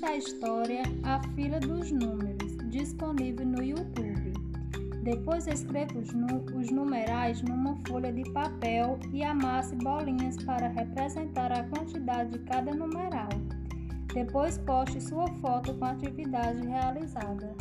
a história A Fila dos Números, disponível no YouTube. Depois escreva os, os numerais numa folha de papel e amasse bolinhas para representar a quantidade de cada numeral. Depois poste sua foto com a atividade realizada.